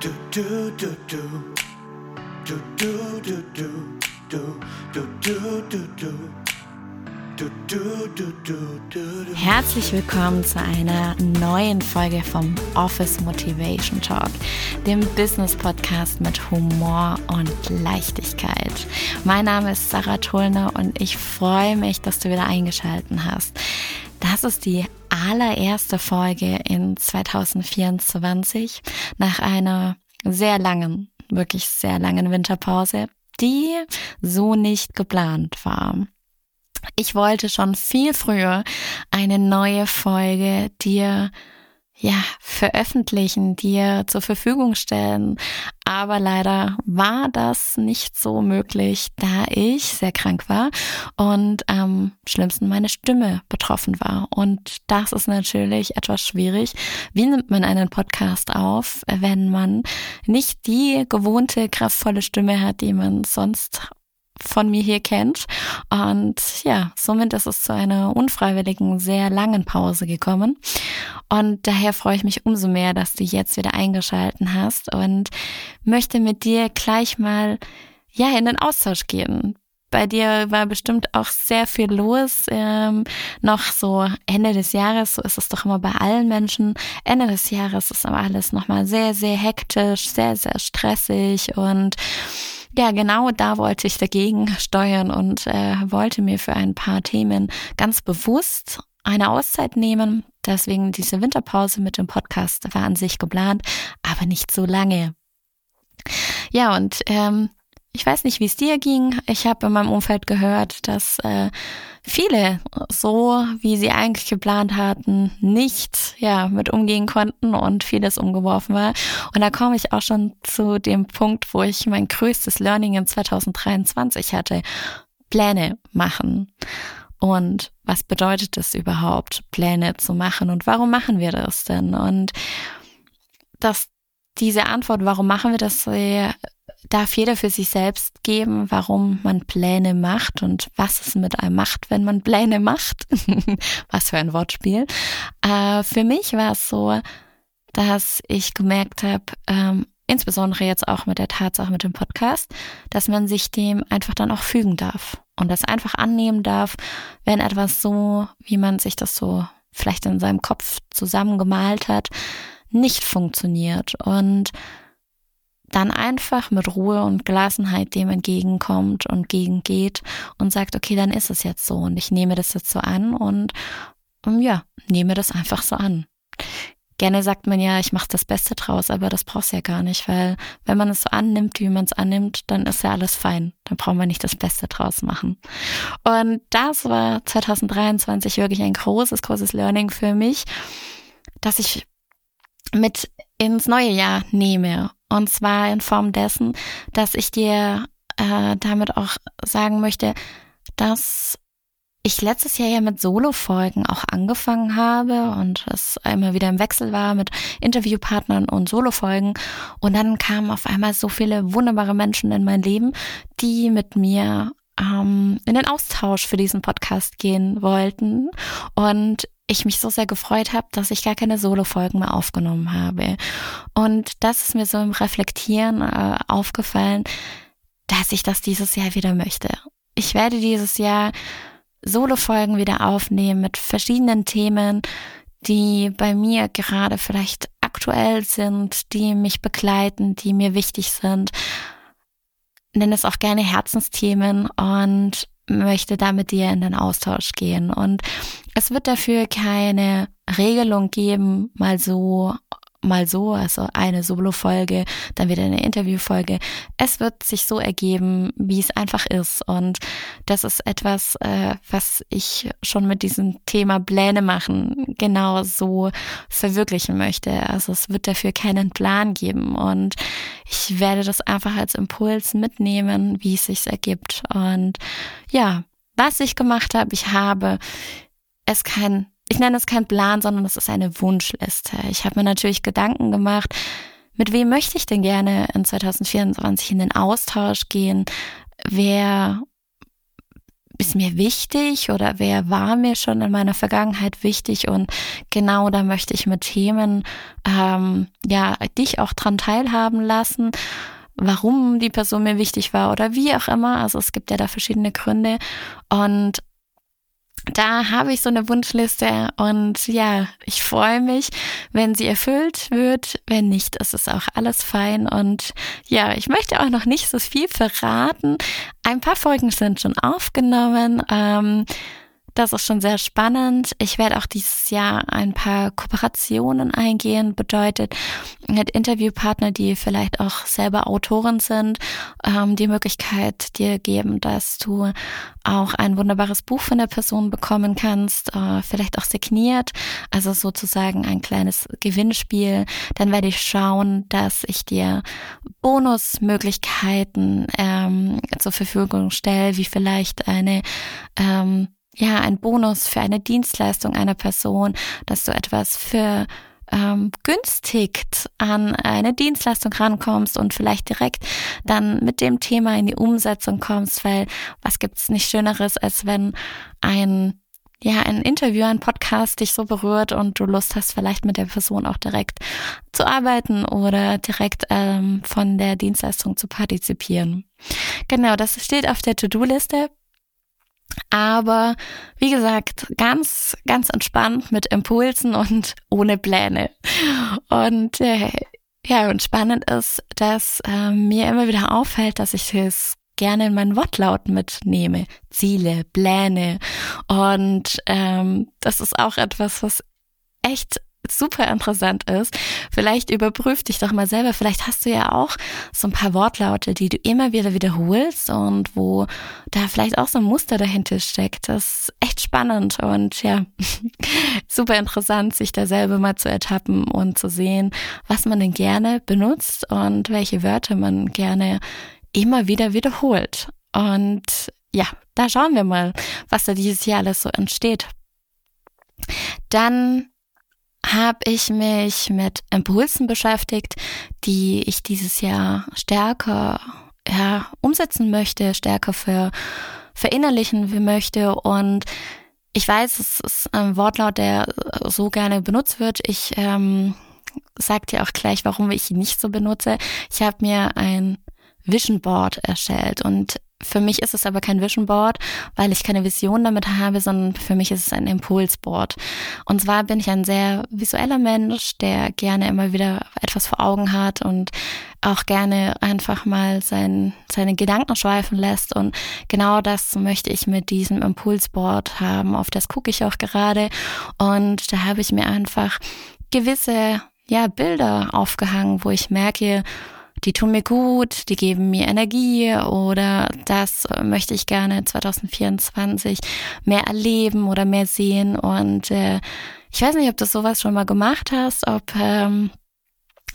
Du, du, du, du. Du, du, du, du. Herzlich willkommen zu einer neuen Folge vom Office Motivation Talk, dem Business Podcast mit Humor und Leichtigkeit. Mein Name ist Sarah Tullner und ich freue mich, dass du wieder eingeschaltet hast. Das ist die allererste Folge in 2024 nach einer sehr langen, wirklich sehr langen Winterpause, die so nicht geplant war. Ich wollte schon viel früher eine neue Folge dir ja, veröffentlichen, dir zur Verfügung stellen. Aber leider war das nicht so möglich, da ich sehr krank war und am schlimmsten meine Stimme betroffen war. Und das ist natürlich etwas schwierig. Wie nimmt man einen Podcast auf, wenn man nicht die gewohnte kraftvolle Stimme hat, die man sonst von mir hier kennt. Und ja, somit ist es zu einer unfreiwilligen, sehr langen Pause gekommen. Und daher freue ich mich umso mehr, dass du jetzt wieder eingeschalten hast und möchte mit dir gleich mal ja in den Austausch gehen. Bei dir war bestimmt auch sehr viel los. Ähm, noch so Ende des Jahres, so ist es doch immer bei allen Menschen. Ende des Jahres ist aber alles nochmal sehr, sehr hektisch, sehr, sehr stressig und ja, genau da wollte ich dagegen steuern und äh, wollte mir für ein paar Themen ganz bewusst eine Auszeit nehmen. Deswegen diese Winterpause mit dem Podcast war an sich geplant, aber nicht so lange. Ja, und ähm, ich weiß nicht, wie es dir ging. Ich habe in meinem Umfeld gehört, dass äh, viele so, wie sie eigentlich geplant hatten, nicht ja mit umgehen konnten und vieles umgeworfen war. Und da komme ich auch schon zu dem Punkt, wo ich mein größtes Learning in 2023 hatte. Pläne machen. Und was bedeutet es überhaupt, Pläne zu machen? Und warum machen wir das denn? Und dass diese Antwort, warum machen wir das, darf jeder für sich selbst geben, warum man Pläne macht und was es mit einem macht, wenn man Pläne macht. was für ein Wortspiel. Äh, für mich war es so, dass ich gemerkt habe, ähm, insbesondere jetzt auch mit der Tatsache mit dem Podcast, dass man sich dem einfach dann auch fügen darf und das einfach annehmen darf, wenn etwas so, wie man sich das so vielleicht in seinem Kopf zusammengemalt hat, nicht funktioniert und dann einfach mit Ruhe und Gelassenheit dem entgegenkommt und gegengeht und sagt, okay, dann ist es jetzt so und ich nehme das jetzt so an und, und ja, nehme das einfach so an. Gerne sagt man ja, ich mache das Beste draus, aber das brauchst du ja gar nicht, weil wenn man es so annimmt, wie man es annimmt, dann ist ja alles fein. Dann braucht man nicht das Beste draus machen. Und das war 2023 wirklich ein großes, großes Learning für mich, dass ich mit ins neue Jahr nehme. Und zwar in Form dessen, dass ich dir äh, damit auch sagen möchte, dass ich letztes Jahr ja mit Solo-Folgen auch angefangen habe und es immer wieder im Wechsel war mit Interviewpartnern und Solo-Folgen. Und dann kamen auf einmal so viele wunderbare Menschen in mein Leben, die mit mir ähm, in den Austausch für diesen Podcast gehen wollten. Und ich mich so sehr gefreut habe, dass ich gar keine Solo-Folgen mehr aufgenommen habe. Und das ist mir so im Reflektieren äh, aufgefallen, dass ich das dieses Jahr wieder möchte. Ich werde dieses Jahr Solo-Folgen wieder aufnehmen mit verschiedenen Themen, die bei mir gerade vielleicht aktuell sind, die mich begleiten, die mir wichtig sind. Nenne es auch gerne Herzensthemen und möchte da mit dir in den Austausch gehen. Und es wird dafür keine Regelung geben, mal so mal so, also eine Solo-Folge, dann wieder eine Interview-Folge. Es wird sich so ergeben, wie es einfach ist. Und das ist etwas, äh, was ich schon mit diesem Thema Pläne machen genau so verwirklichen möchte. Also es wird dafür keinen Plan geben. Und ich werde das einfach als Impuls mitnehmen, wie es sich ergibt. Und ja, was ich gemacht habe, ich habe es kein ich nenne es kein Plan, sondern es ist eine Wunschliste. Ich habe mir natürlich Gedanken gemacht, mit wem möchte ich denn gerne in 2024 in den Austausch gehen? Wer ist mir wichtig oder wer war mir schon in meiner Vergangenheit wichtig und genau da möchte ich mit Themen ähm, ja dich auch dran teilhaben lassen warum die Person mir wichtig war oder wie auch immer. Also es gibt ja da verschiedene Gründe. Und da habe ich so eine Wunschliste und ja, ich freue mich, wenn sie erfüllt wird. Wenn nicht, ist es auch alles fein. Und ja, ich möchte auch noch nicht so viel verraten. Ein paar Folgen sind schon aufgenommen. Ähm, das ist schon sehr spannend. Ich werde auch dieses Jahr ein paar Kooperationen eingehen, bedeutet mit Interviewpartner, die vielleicht auch selber Autoren sind, ähm, die Möglichkeit dir geben, dass du auch ein wunderbares Buch von der Person bekommen kannst, äh, vielleicht auch signiert, also sozusagen ein kleines Gewinnspiel. Dann werde ich schauen, dass ich dir Bonusmöglichkeiten ähm, zur Verfügung stelle, wie vielleicht eine ähm, ja, ein Bonus für eine Dienstleistung einer Person, dass du etwas für ähm, günstig an eine Dienstleistung rankommst und vielleicht direkt dann mit dem Thema in die Umsetzung kommst, weil was gibt's nicht Schöneres, als wenn ein ja, ein Interview, ein Podcast dich so berührt und du Lust hast, vielleicht mit der Person auch direkt zu arbeiten oder direkt ähm, von der Dienstleistung zu partizipieren. Genau, das steht auf der To-Do-Liste. Aber wie gesagt, ganz, ganz entspannt mit Impulsen und ohne Pläne. Und äh, ja, und spannend ist, dass äh, mir immer wieder auffällt, dass ich es gerne in meinen Wortlaut mitnehme. Ziele, Pläne. Und ähm, das ist auch etwas, was echt super interessant ist. Vielleicht überprüf dich doch mal selber. Vielleicht hast du ja auch so ein paar Wortlaute, die du immer wieder wiederholst und wo da vielleicht auch so ein Muster dahinter steckt. Das ist echt spannend und ja, super interessant, sich da selber mal zu ertappen und zu sehen, was man denn gerne benutzt und welche Wörter man gerne immer wieder wiederholt. Und ja, da schauen wir mal, was da dieses Jahr alles so entsteht. Dann habe ich mich mit Impulsen beschäftigt, die ich dieses Jahr stärker ja, umsetzen möchte, stärker für verinnerlichen möchte. Und ich weiß, es ist ein Wortlaut, der so gerne benutzt wird. Ich ähm, sage dir auch gleich, warum ich ihn nicht so benutze. Ich habe mir ein Vision Board erstellt und für mich ist es aber kein Vision Board, weil ich keine Vision damit habe, sondern für mich ist es ein Impulsboard. Und zwar bin ich ein sehr visueller Mensch, der gerne immer wieder etwas vor Augen hat und auch gerne einfach mal sein, seine Gedanken schweifen lässt. Und genau das möchte ich mit diesem Impulsboard haben. Auf das gucke ich auch gerade. Und da habe ich mir einfach gewisse, ja, Bilder aufgehangen, wo ich merke, die tun mir gut, die geben mir Energie oder das möchte ich gerne 2024 mehr erleben oder mehr sehen. Und äh, ich weiß nicht, ob du sowas schon mal gemacht hast, ob ähm,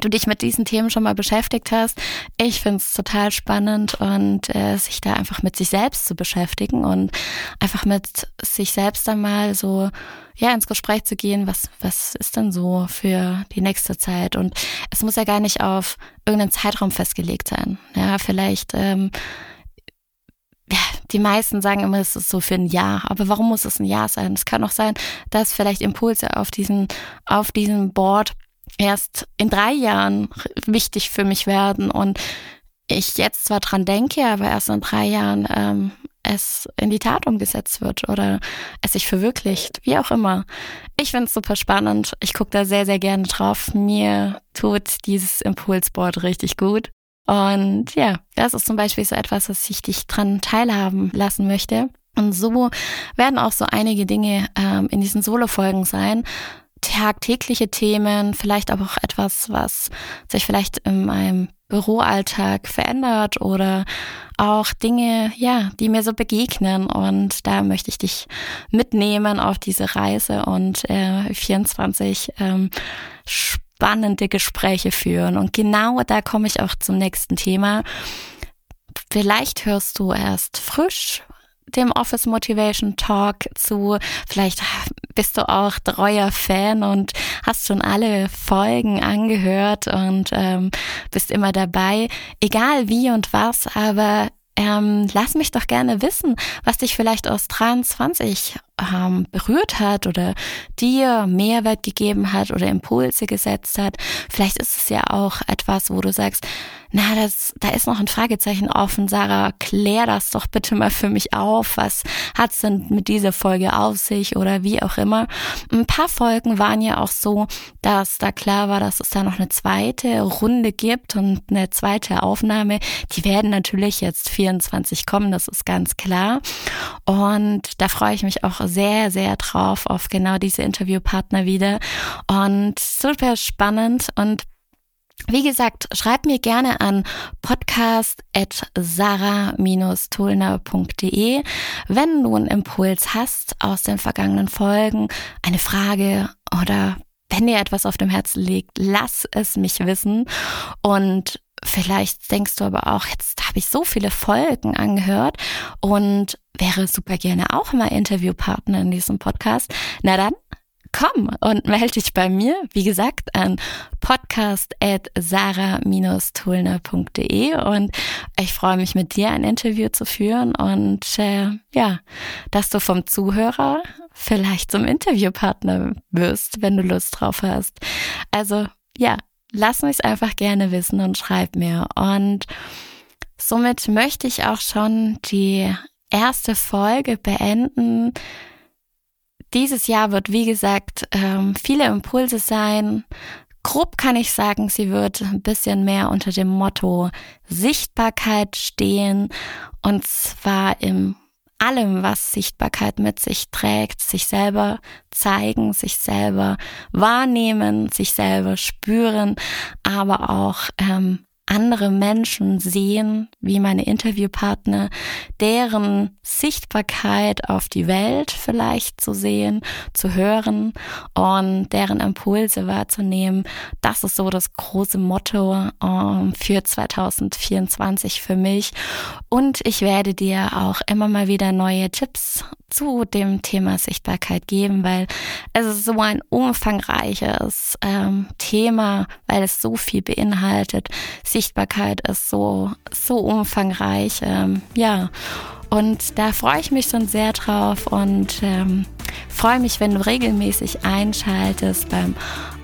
du dich mit diesen Themen schon mal beschäftigt hast. Ich finde es total spannend und äh, sich da einfach mit sich selbst zu beschäftigen und einfach mit sich selbst einmal so ja ins Gespräch zu gehen, was was ist denn so für die nächste Zeit und es muss ja gar nicht auf irgendeinen Zeitraum festgelegt sein. Ja, vielleicht ähm, ja, die meisten sagen immer, es ist so für ein Jahr. Aber warum muss es ein Jahr sein? Es kann auch sein, dass vielleicht Impulse auf diesen, auf diesem Board erst in drei Jahren wichtig für mich werden und ich jetzt zwar dran denke, aber erst in drei Jahren ähm, es in die Tat umgesetzt wird oder es sich verwirklicht, wie auch immer. Ich finde es super spannend. Ich gucke da sehr, sehr gerne drauf. Mir tut dieses Impulsboard richtig gut. Und ja, das ist zum Beispiel so etwas, was ich dich dran teilhaben lassen möchte. Und so werden auch so einige Dinge ähm, in diesen Solo-Folgen sein, tagtägliche Themen, vielleicht aber auch etwas, was sich vielleicht in meinem Büroalltag verändert oder auch Dinge, ja, die mir so begegnen. Und da möchte ich dich mitnehmen auf diese Reise und äh, 24 ähm, spannende Gespräche führen. Und genau da komme ich auch zum nächsten Thema. Vielleicht hörst du erst frisch dem Office Motivation Talk zu. Vielleicht bist du auch treuer Fan und hast schon alle Folgen angehört und ähm, bist immer dabei. Egal wie und was, aber ähm, lass mich doch gerne wissen, was dich vielleicht aus 23 ähm, berührt hat oder dir Mehrwert gegeben hat oder Impulse gesetzt hat. Vielleicht ist es ja auch etwas, wo du sagst, na, das, da ist noch ein Fragezeichen offen. Sarah, klär das doch bitte mal für mich auf. Was hat's denn mit dieser Folge auf sich oder wie auch immer? Ein paar Folgen waren ja auch so, dass da klar war, dass es da noch eine zweite Runde gibt und eine zweite Aufnahme. Die werden natürlich jetzt 24 kommen, das ist ganz klar. Und da freue ich mich auch sehr, sehr drauf auf genau diese Interviewpartner wieder. Und super spannend und wie gesagt, schreib mir gerne an podcast.sarah-tulner.de, wenn du einen Impuls hast aus den vergangenen Folgen, eine Frage oder wenn dir etwas auf dem Herzen liegt, lass es mich wissen. Und vielleicht denkst du aber auch, jetzt habe ich so viele Folgen angehört und wäre super gerne auch mal Interviewpartner in diesem Podcast. Na dann, komm und melde dich bei mir, wie gesagt, an podcast.sarah-tulner.de und ich freue mich mit dir ein Interview zu führen und äh, ja, dass du vom Zuhörer vielleicht zum Interviewpartner wirst, wenn du Lust drauf hast. Also ja, lass mich einfach gerne wissen und schreib mir und somit möchte ich auch schon die erste Folge beenden dieses Jahr wird, wie gesagt, ähm, viele Impulse sein. Grob kann ich sagen, sie wird ein bisschen mehr unter dem Motto Sichtbarkeit stehen. Und zwar im allem, was Sichtbarkeit mit sich trägt, sich selber zeigen, sich selber wahrnehmen, sich selber spüren, aber auch ähm, andere Menschen sehen, wie meine Interviewpartner, deren Sichtbarkeit auf die Welt vielleicht zu sehen, zu hören und deren Impulse wahrzunehmen. Das ist so das große Motto ähm, für 2024 für mich. Und ich werde dir auch immer mal wieder neue Tipps zu dem Thema Sichtbarkeit geben, weil es ist so ein umfangreiches ähm, Thema, weil es so viel beinhaltet. Sichtbarkeit ist so, so umfangreich, ähm, ja. Und da freue ich mich schon sehr drauf und ähm, freue mich, wenn du regelmäßig einschaltest beim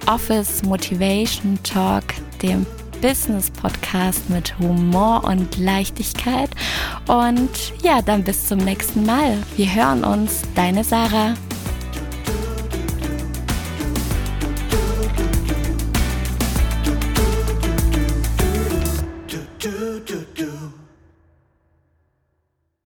Office Motivation Talk, dem Business-Podcast mit Humor und Leichtigkeit. Und ja, dann bis zum nächsten Mal. Wir hören uns. Deine Sarah.